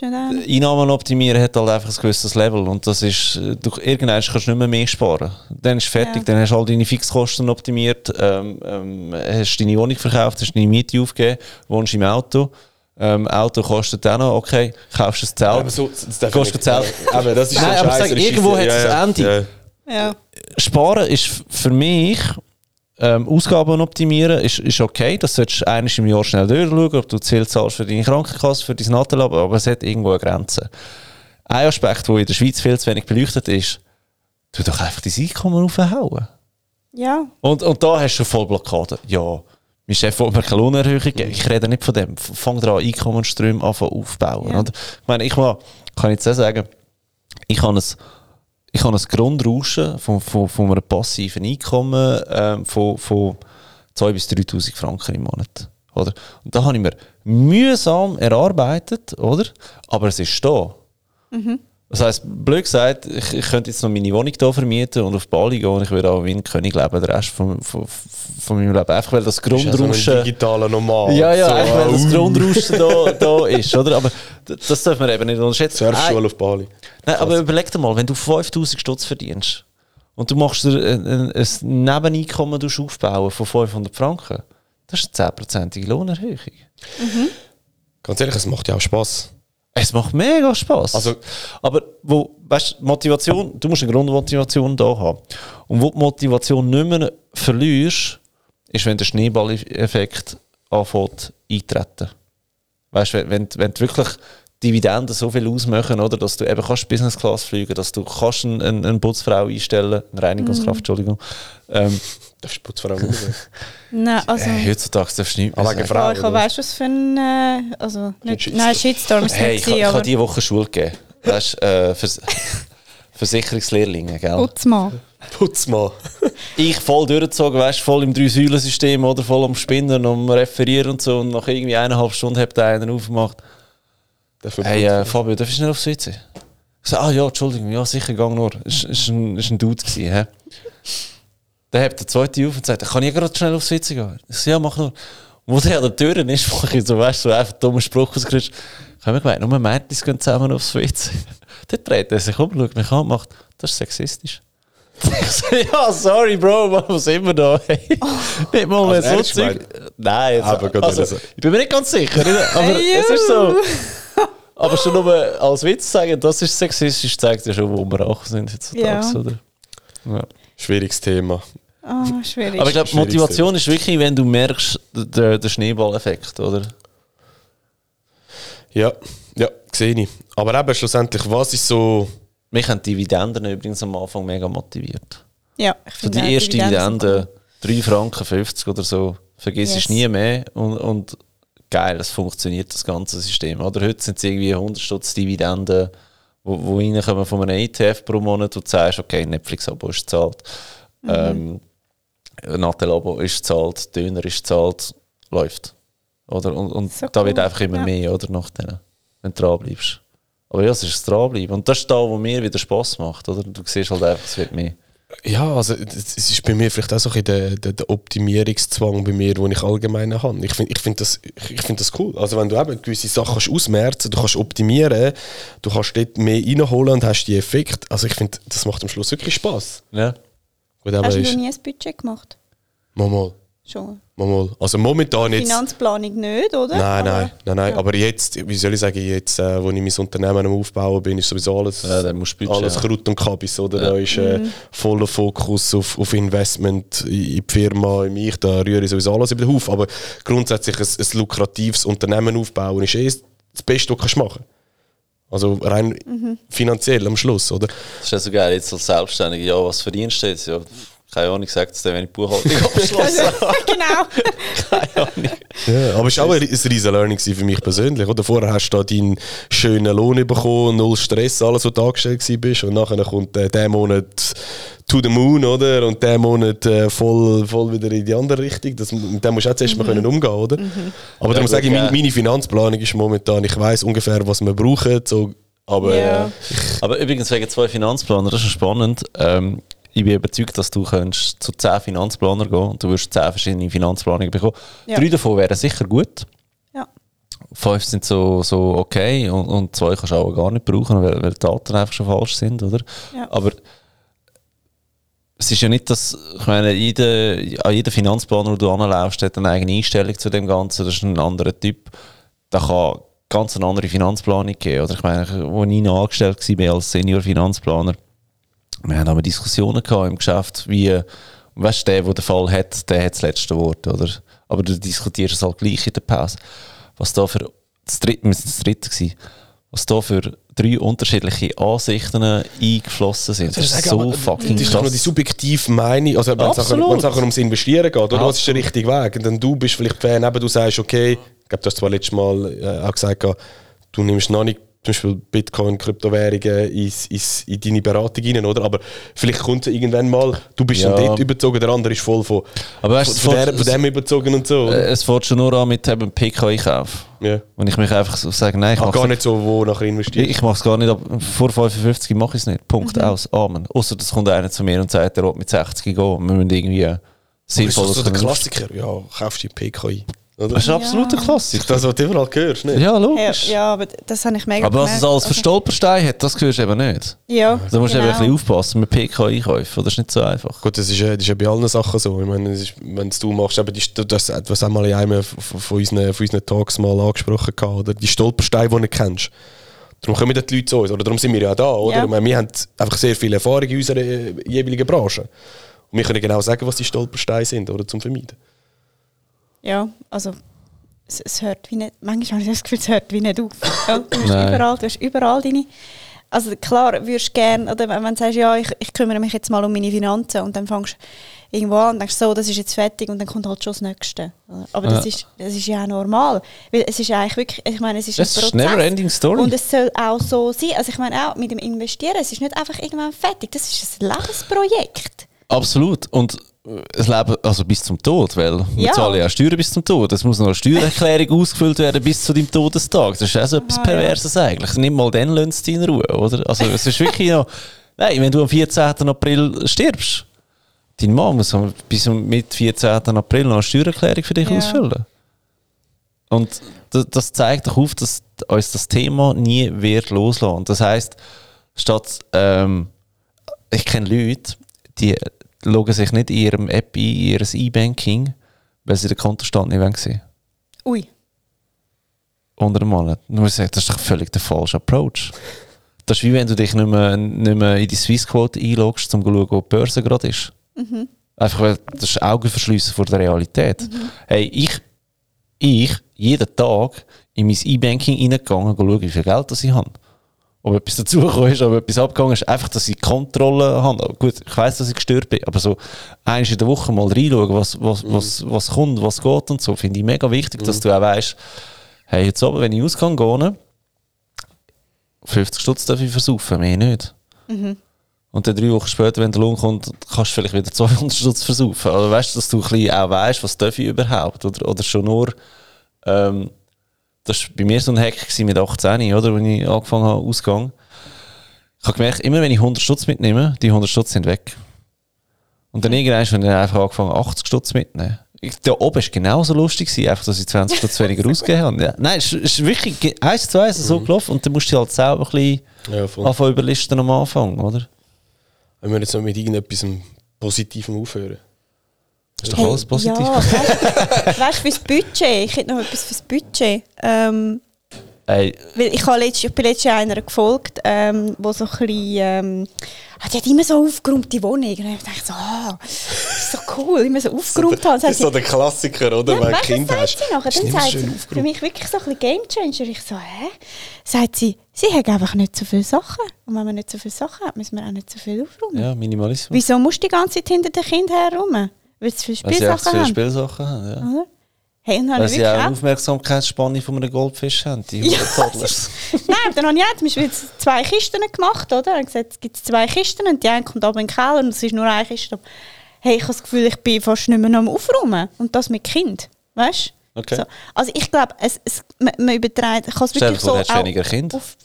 Einer? Einnahmen optimieren hat halt einfach ein gewisses Level und das ist, äh, du, irgendwann kannst du nicht mehr mehr sparen. Dann ist fertig, Ja. dann hast du all deine Fixkosten optimiert, ähm, ähm, hast deine Wohnung verkauft, hast deine Miete aufgegeben, wohnst im Auto. Ähm, Auto kostet auch noch, okay, kaufst ein Zelt. Aber so, das Gehst nicht- gezählt. Aber das ist Nein, so aber sag, das ist irgendwo Scheisse. hat's ein Ende. Ja. Ja. Sparen ist für mich, ähm, Ausgaben optimieren ist, ist okay. Das solltest du einmal im Jahr schnell durchschauen, ob du Ziel zahlst für deine Krankenkasse, für dein Nattelab, aber es hat irgendwo eine Grenze. Ein Aspekt, der in der Schweiz viel zu wenig beleuchtet ist, tu doch einfach dein Einkommen aufhauen. Ja. Und, und da hast du voll Blockade. Ja, mein Chef will mir keine Lohnerhöhung geben. Ich rede nicht von dem. Fang dran, Einkommensströme aufbauen. Ja. Ich meine, ich mal, kann jetzt auch sagen, ich habe ein, ich habe ein Grundrauschen von, von, von einem passiven Einkommen ähm, von, von 2.000 bis 3'000 Franken im Monat. Oder? Und da habe ich mir mühsam erarbeitet, oder? Aber es ist da. Das heisst, blöd gesagt, ich, ich könnte jetzt noch meine Wohnung hier vermieten und auf Bali gehen und ich würde auch wie ein König leben, den Rest von, von, von meinem Leben. Einfach weil das Das ist ja so ein Grundrauschen... digitaler Normal. Ja, ja, so, einfach weil das uh, Grundrauschen da, da ist, oder? Aber das darf man eben nicht unterschätzen. Surfschule auf Bali. Nein, aber überleg dir mal, wenn du 5000 Stutz verdienst und du machst dir ein, ein, ein Nebeneinkommen du aufbauen von 500 Franken, das ist eine 10%ige Lohnerhöhung. Ganz ehrlich, es macht ja auch Spass. Es macht mega Spaß. Also- aber wo, weißt, Motivation, du musst eine Grundmotivation da haben. Und wo die Motivation nicht mehr verlierst, ist, wenn der Schneeballeffekt anfängt eintreten. Weißt du, wenn, wenn du wirklich Dividenden so viel ausmachen, oder, dass du eben kannst Business Class fliegen, dass du kannst eine, eine, eine Putzfrau einstellen, eine Reinigungskraft, Entschuldigung. Ähm, Darfst du Putzfrau nicht Nein, also. äh, heutzutage darfst du nicht mehr sagen. Frau, Ja, ich oder? weißt du, was für ein. Äh, also, nicht, nein, Shitstorm ist Hey, nicht, ich, ich habe diese Woche Schule gegeben. Weißt du, äh, Vers Versicherungslehrlinge, gell? Putzmann. Putzmann. ich voll durchgezogen, weißt du, voll im Drei-Säulen-System oder voll am Spinnen, am Referieren und so. Und nach irgendwie eineinhalb Stunden hat der einen aufgemacht. Dafür Hey, äh, Fabio, darf ich schnell aufs WC? Ich so, ah ja, Entschuldigung, ja, sicher, gang nur. Es war ein, ist ein Dude. Gewesen, hä? Dann hebt der zweite auf und sagt, kann ich gerade schnell aufs WC gehen? Ich so, ja, mach nur. Wo der an der Tür ist, mache ich so, weißt du, so einfach einen dummen Spruch rausgekriegt. Ich habe mir gemeint, nur Mädchen gehen zusammen aufs WC. Dann dreht er sich um, schaut mich an und macht, das ist sexistisch. Ich so, ja, sorry, Bro, was sind wir da? Hey, nicht mal mehr Also so ernst Zeug. Nein, jetzt, Aber also, wenn er so- ich bin mir nicht ganz sicher, nicht? aber Hey, es ist so. Aber schon nur als Witz sagen, das ist sexistisch, zeigt ja schon, wo wir auch sind heutzutage, Ja. oder? Ja. Schwieriges Thema. Ah, schwierig. Aber ich glaube, Motivation ist wirklich, wenn du merkst, der, der Schneeballeffekt, oder? Ja, ja, sehe ich. Aber eben schlussendlich, was ist so. Mich haben die Dividenden übrigens am Anfang mega motiviert. ja, ich So finde die auch erste Dividenden sind Dividende, 3 Franken 50 oder so, vergiss Yes. ich nie mehr. Und, und geil, es funktioniert, das ganze System. Oder heute sind es irgendwie 100 Stutz Dividenden, wo, wo reinkommen von einem ETF pro Monat, du sagst, okay, Netflix-Abo ist gezahlt, ähm, Nattel-Abo ist gezahlt, Döner ist gezahlt, läuft. Oder? Und, und So da wird cool, einfach immer ja. mehr, oder? Nach denen, wenn du dran bleibst. Aber ja, es ist das Dranbleiben. Und das ist da, wo mir wieder Spass macht, oder? Du siehst halt einfach, es wird mehr. Ja, also es ist bei mir vielleicht auch so ein bisschen der, der, der Optimierungszwang bei mir, den ich allgemein habe. Ich finde ich find das, ich, ich find das cool. Also wenn du eben gewisse Sachen kannst ausmerzen, du kannst optimieren, du kannst dort mehr reinholen und hast die Effekt. Also ich finde, das macht am Schluss wirklich Spaß. Ja. Gut, aber Hast du ist, nie ein Budget gemacht? mal, mal, Schon. mal, mal. Also momentan jetzt... Finanzplanung nicht, oder? Nein, nein, nein, nein. Ja. Aber jetzt, wie soll ich sagen, jetzt, äh, wo ich mein Unternehmen am Aufbauen bin, ist sowieso alles, Ja, dann musst du Budget alles. Krut und Kabis, oder? Ja. Da ist äh, Mhm. voller Fokus auf, auf Investment in die Firma, in mich, da rühre ich sowieso alles über den Haufen. Aber grundsätzlich ein, ein lukratives Unternehmen aufbauen ist eh das Beste, was du kannst machen Also rein Mhm. finanziell am Schluss, oder? Das ist ja so geil, jetzt als Selbstständiger, ja, was verdienst du jetzt? Ja, keine Ahnung, sagt es dann, wenn ich die Buchhaltung abgeschlossen habe. genau. Keine Ahnung. Ja, aber es war auch ein, ein riesen Learning für mich persönlich. Oder? Vorher hast du da deinen schönen Lohn bekommen, null Stress, alles, was du angestellt bist. Und nachher kommt äh, der Monat to the moon, oder? Und der Monat äh, voll, voll wieder in die andere Richtung. Das, mit dem musst du auch zuerst mal können umgehen, oder? Aber darum gut, sage ich, meine, ja. meine Finanzplanung ist momentan, ich weiß ungefähr, was wir brauchen. So, aber Ja. äh, Aber übrigens wegen zwei Finanzplaner, das ist spannend. Ähm, ich bin überzeugt, dass du könntest zu 10 Finanzplaner gehen und du wirst 10 verschiedene Finanzplanungen bekommen. Ja. Drei davon wären sicher gut. Ja. fünf sind so, so okay und, und zwei kannst du auch gar nicht brauchen, weil, weil die Daten einfach schon falsch sind, oder? Ja. Aber es ist ja nicht, dass, ich meine, jeder, jeder Finanzplaner, den du anläufst, hat eine eigene Einstellung zu dem Ganzen, das ist ein anderer Typ. Da kann ganz eine andere Finanzplanung geben. Oder ich meine, als ich angestellt war als Senior-Finanzplaner, wir haben aber Diskussionen gehabt im Geschäft, wie, weißt du, der, der den Fall hat, der hat das letzte Wort, oder? Aber du diskutierst es halt gleich in der Pause. Was da für, das dritte, wir sind das dritte gewesen, was da für drei unterschiedliche Ansichten eingeflossen sind. Das ist so fucking Das ist doch nur die krass. subjektive Meinung. Also, wenn es nachher- ums Investieren geht, oder? Was ist der richtige Weg? Und dann du bist vielleicht Fan, eben, du sagst, okay, ich glaube, du hast zwar letztes Mal äh, auch gesagt, du nimmst noch nicht zum Beispiel Bitcoin, Kryptowährungen ins, ins, in deine Beratung rein, oder? Aber vielleicht kommt es irgendwann mal, du bist Ja. dann dort überzogen, der andere ist voll von, Aber weißt von, von, es der, von dem überzogen und so. Äh, Oder? Es fährt schon nur an mit eben PKI-Kauf. ja. Und ich mich einfach so sage, nein, ich Ah, mache gar nicht so, wo nachher investiert. Ich mache es gar nicht, ab, vor 55 mache ich es nicht. Punkt, aus, Amen. Außer das kommt einer zu mir und sagt, er will mit 60 gehen. Wir müssen irgendwie das ist sinnvoll so der Klassiker. Ja, kaufst du die PKI. Oder? Das ist absolut ein Das Klassiker. ist das, was du überall hörst, nicht? Ja, Ja, logisch. ja, aber das habe ich mega Aber was es alles für Also- Stolperstein hat, das hörst du eben nicht. Ja, Da musst du eben ein genau. bisschen aufpassen mit PKI-Käufen. Das ist nicht so einfach. Gut, das ist, ja- das ist ja bei allen Sachen so. Ich meine, es wenn es du machst, eben die, das, was haben wir in einem von unseren, von unseren Talks mal angesprochen gehabt, oder? Die Stolpersteine, die du nicht kennst. Darum kommen die Leute zu uns, oder darum sind wir ja da, oder? Ja. Ich meine, wir haben einfach sehr viel Erfahrung in unserer äh, jeweiligen Branche. Und wir können genau sagen, was die Stolpersteine sind, oder? Zum Vermeiden. Ja, also es, es hört wie nicht, manchmal habe ich das Gefühl, es hört wie nicht auf. Ja, du, hast Nein. überall, du hast überall deine... Also klar, würdest du gerne, oder wenn du sagst, ja, ich, ich kümmere mich jetzt mal um meine Finanzen und dann fängst du irgendwo an und denkst, so, das ist jetzt fertig und dann kommt halt schon das Nächste. Aber das, Ja. ist, das ist ja auch normal. Weil es ist eigentlich wirklich, ich meine, es ist Das ein ist Prozess. never ending story. Und es soll auch so sein. Also ich meine auch mit dem Investieren, es ist nicht einfach irgendwann fertig. Das ist ein Lebensprojekt. Absolut. Und das Leben, also bis zum Tod, weil wir Ja. zahlen ja Steuern bis zum Tod. Es muss noch eine Steuererklärung ausgefüllt werden bis zu deinem Todestag. Das ist auch so etwas ja. Perverses eigentlich. Nicht mal dann lässt dich in Ruhe, oder? Also es ist wirklich noch... Nein, wenn du am 14. April stirbst, deine Mama muss bis zum mit 14. April noch eine Steuererklärung für dich Ja. ausfüllen. Und das, das zeigt doch auf, dass uns das Thema nie wird loslassen. Das heißt, statt ähm, ich kenne Leute, die loggen sich nicht in ihrem App ein, in ihr E-Banking, weil sie den Kontostand nicht wollen sehen Ui. unter einem Monat. Nur das ist doch völlig der falsche Approach. Das ist wie wenn du dich nicht mehr, nicht mehr in die Swissquote einloggst, um zu schauen, wo die Börse gerade ist. Einfach weil das ist Augenverschliessen vor der Realität. Hey, ich, ich, jeden Tag in mein E-Banking reingegangen, schauen, wie viel Geld das ich habe. Ob etwas dazugekommen ist, ob etwas abgegangen ist. Einfach, dass ich Kontrolle habe. Gut, ich weiss, dass ich gestört bin, aber so einmal in der Woche mal reinschauen, was, was, was, was kommt, was geht und so, finde ich mega wichtig, dass du auch weißt, hey, jetzt oben, wenn ich ausgehe, gehe, 50 Stutz darf ich versaufen, mehr nicht. Und dann drei Wochen später, wenn der Lohn kommt, kannst du vielleicht wieder 200 Stutz versaufen. Oder weißt du, dass du ein bisschen auch weißt, was darf ich überhaupt? Oder, oder schon nur, ähm, das war bei mir so ein Hack mit 18, oder, wenn ich angefangen habe, Ausgang. Ich habe gemerkt, immer wenn ich 100 Stutz mitnehme, die 100 Stutz sind weg. Und dann irgendwann, wenn ich einfach angefangen 80 Stutz mitnehmen. Ich, da oben war genauso lustig, gewesen, einfach, dass ich 20 Stutz weniger ausgegeben habe. Ja. Nein, es ist, wirklich eins zu eins so gelaufen und dann musst du halt selber ein bisschen Ja, anfangen überlisten am Anfang, oder? Wenn wir jetzt noch mit irgendetwas Positivem aufhören. Das ist doch alles positiv. Ja, weißt, weißt fürs Budget, ich hätte noch etwas fürs Budget. Ähm, Ey, weil ich, habe letzt, ich bin letztes Jahr einer gefolgt, ähm, wo so ein bisschen, ähm, ah, die hat immer so aufgeräumte Wohnung. Und ich dachte so, ah, das ist so cool, immer so aufgeräumt haben. Das ist so der Klassiker, oder? Ja, Wenn du, Kind hast. sie nachher? Dann sagt sie, für mich wirklich so ein bisschen Game Changer. Ich so, hä? Sagt sie, sie hat einfach nicht so viele Sachen. Und wenn man nicht so viele Sachen hat, müssen wir auch nicht so viel aufräumen. ja, Minimalismus. Wieso musst du die ganze Zeit hinter den Kindern herum? Weil sie viele Weil sie echt Spielsachen viele haben. Spielsachen haben, ja. Hey, und Weil sie auch eine auch Aufmerksamkeitsspanne von einem Goldfisch haben, die Ja, Toddlers. Nein, aber dann habe ich auch zum Beispiel jetzt zwei Kisten gemacht, oder? Ich gesagt, es gibt zwei Kisten und die eine kommt oben in den Keller und es ist nur eine Kiste. Hey, ich habe das Gefühl, ich bin fast nicht mehr noch am Aufräumen. Und das mit Kind. Weißt du? Okay. So. Also ich glaube, es, es, man, man überträgt, ich kann es wirklich so du hättest weniger Kinder. auf,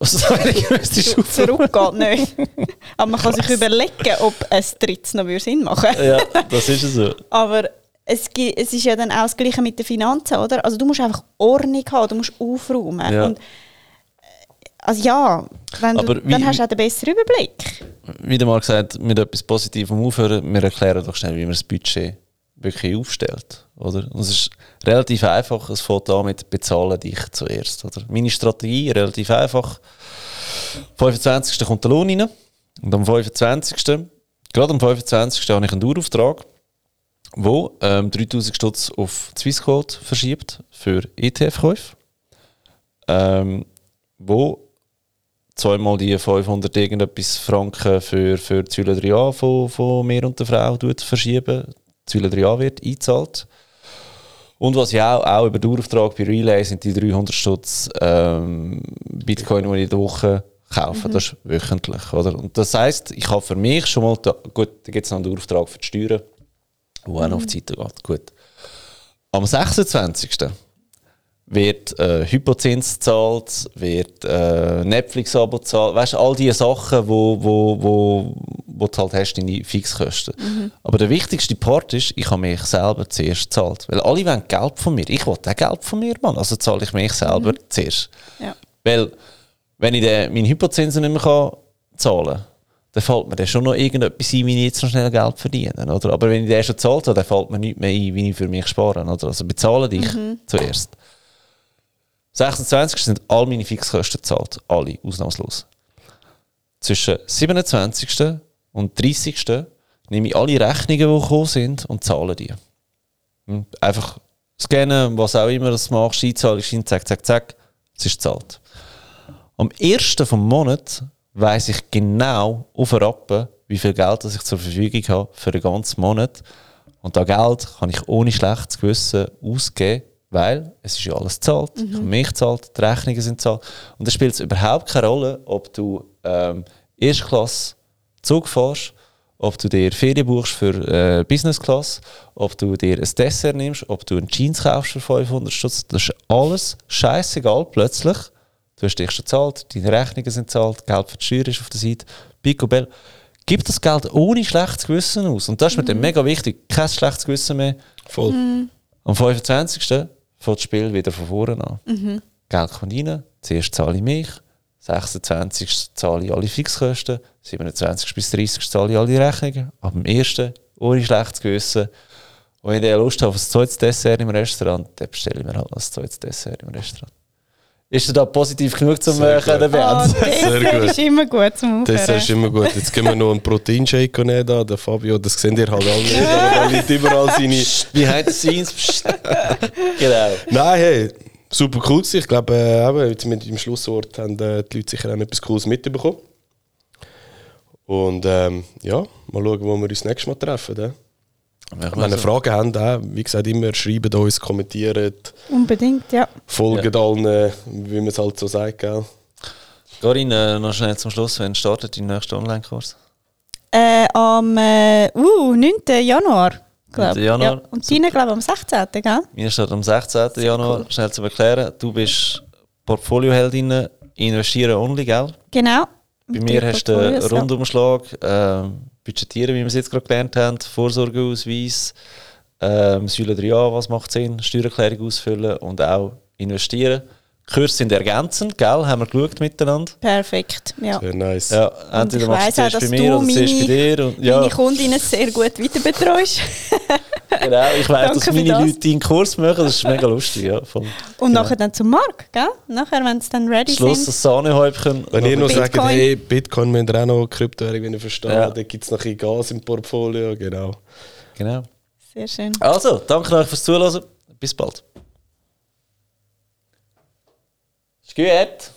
Was soll ich müsstest du zurückgehen, nicht. Aber man kann sich überlegen, ob ein drittes noch Sinn machen würde. Ja, das ist es so. Aber es, es ist ja dann auch das Gleiche mit den Finanzen, oder? Also du musst einfach Ordnung haben, du musst aufräumen. Ja. Und, äh, also ja, wenn du, Aber wie- dann hast du auch den besseren Überblick. Wieder mal gesagt, mit etwas Positivem aufhören. Wir erklären doch schnell, wie man das Budget wirklich aufstellt. Oder? Und es ist relativ einfach. Es fängt an mit «Bezahle dich zuerst». Oder? Meine Strategie relativ einfach. Am 25. kommt der Lohn rein. Und am 25. Gerade am 25. habe ich einen Dauerauftrag, wo ähm, 3000 Stutz auf Swissquote verschiebt für ETF-Käufe. Ähm, wo zweimal die 500 irgendetwas Franken für, für die Säule 3a von, von mir und der Frau verschieben. Die Säule 3a wird eingezahlt. Und was ich auch, auch über Dauerauftrag bei Relay sind die 300 Stutz ähm, Bitcoin, die ich in der Woche kaufe. Das ist wöchentlich. Oder? Und das heisst, ich habe für mich schon mal, da, gut, da gibt es noch einen Dauerauftrag für die Steuern, der auch noch auf die Seite geht. Gut. Am 26 wird äh, Hypozins gezahlt, wird äh, Netflix-Abo gezahlt, weißt all diese Sachen, wo, wo, wo, wo du halt hast, deine Fixkosten. Aber der wichtigste Part ist, ich habe mich selber zuerst gezahlt. Weil alle wollen Geld von mir. Ich will auch Geld von mir, Mann. Also zahle ich mich selber zuerst. Ja. Weil, wenn ich den, meine Hypozinsen nicht mehr kann zahlen kann, dann fällt mir dann schon noch irgendetwas ein, wie ich jetzt noch schnell Geld verdiene. Oder? Aber wenn ich den schon gezahlt habe, dann fällt mir nichts mehr ein, wie ich für mich spare. Oder? Also bezahle dich zuerst. 26 sind all meine Fixkosten gezahlt. Alle, ausnahmslos. Zwischen 27. und 30. nehme ich alle Rechnungen, die gekommen sind, und zahle die. Hm, Einfach scannen, was auch immer das machst, einzahlst, ein, zack, zack, zack, es ist gezahlt. Am 1. vom Monat weiss ich genau auf den Rappen, wie viel Geld ich zur Verfügung habe für den ganzen Monat. Und das Geld kann ich ohne schlechtes Gewissen ausgeben, weil es ist ja alles gezahlt. Ich habe mich gezahlt, die Rechnungen sind gezahlt. Und da spielt es überhaupt keine Rolle, ob du ähm, Erstklasse Zug fährst, ob du dir Ferien buchst für äh, Business Class, ob du dir ein Dessert nimmst, ob du einen Jeans kaufst für 500 Stutz. Das ist alles scheißegal plötzlich. Du hast dich schon gezahlt, deine Rechnungen sind gezahlt, Geld für die Steuer ist auf der Seite. Picobell. Gib das Geld ohne schlechtes Gewissen aus. Und das ist mir dann mega wichtig. Kein schlechtes Gewissen mehr. Voll. Am 25. fängt das Spiel wieder von vorne an. Geld kommt rein, zuerst zahle ich mich, 26. zahle ich alle Fixkosten, 27. bis 30. zahle ich alle Rechnungen, ab dem 1. ohne schlechtes Gewissen. Und wenn ich Lust habe auf ein zweites Dessert im Restaurant, dann bestelle ich mir halt noch ein zweites Dessert im Restaurant. Ist dir da positiv genug zum Sehr äh, können Oh, beenden? Dessert gut. ist immer gut zum Das Aufhören. ist immer gut. Jetzt gehen wir noch einen Proteinshake nehmen, da, der Fabio. Das seht ihr halt alle nicht, aber da liegt überall seine. Behind the scenes. Psst. genau. Nein, hey, super cool. gewesen. Ich glaube, äh, eben, jetzt mit dem Schlusswort haben äh, die Leute sicher auch etwas Cooles mitbekommen. Und ähm, ja, mal schauen, wo wir uns nächstes Mal treffen. Äh. Wenn ihr Fragen habt, äh, wie gesagt, immer schreibt uns, kommentiert, Unbedingt, ja. folgt allen, äh, wie man es halt so sagt. Gell? Corinne, äh, noch schnell zum Schluss. Wann startet dein nächster Online-Kurs? Äh, am äh, uh, 9. Januar, glaube 9. Januar. Ja. Und deine, glaube ich, am 16. Gell? Mir steht am 16. Januar, schnell zu erklären, du bist Portfolioheldin, investieren only, gell? Genau. Bei mir hast du einen. Rundumschlag, ähm, budgetieren, wie wir es jetzt gerade gelernt haben, Vorsorgeausweis, ähm, Säule 3a, was macht Sinn, Steuererklärung ausfüllen und auch investieren. Kurse sind ergänzend, gell? Haben wir geschaut miteinander. Perfekt, ja. Sehr nice. Ja, Und entweder ich machst du auch, bei dass mir du oder zuerst bei meine- dir. Und, ja, Meine Kundinnen sehr gut weiter betreust. genau. Ich Danke dass meine das. Leute deinen Kurs machen, das ist mega lustig. Ja, voll. Und nachher dann zum Markt, gell? Nachher, wenn sie dann ready Schluss sind. das Sahnehäubchen. Wenn ihr noch sagt, hey, Bitcoin müsst ihr auch noch Kryptowährung, wenn ihr versteht, Ja. dann gibt es noch ein bisschen Gas im Portfolio. Genau. Genau. Sehr schön. Also, danke euch fürs Zuhören. Bis bald. Ist gut.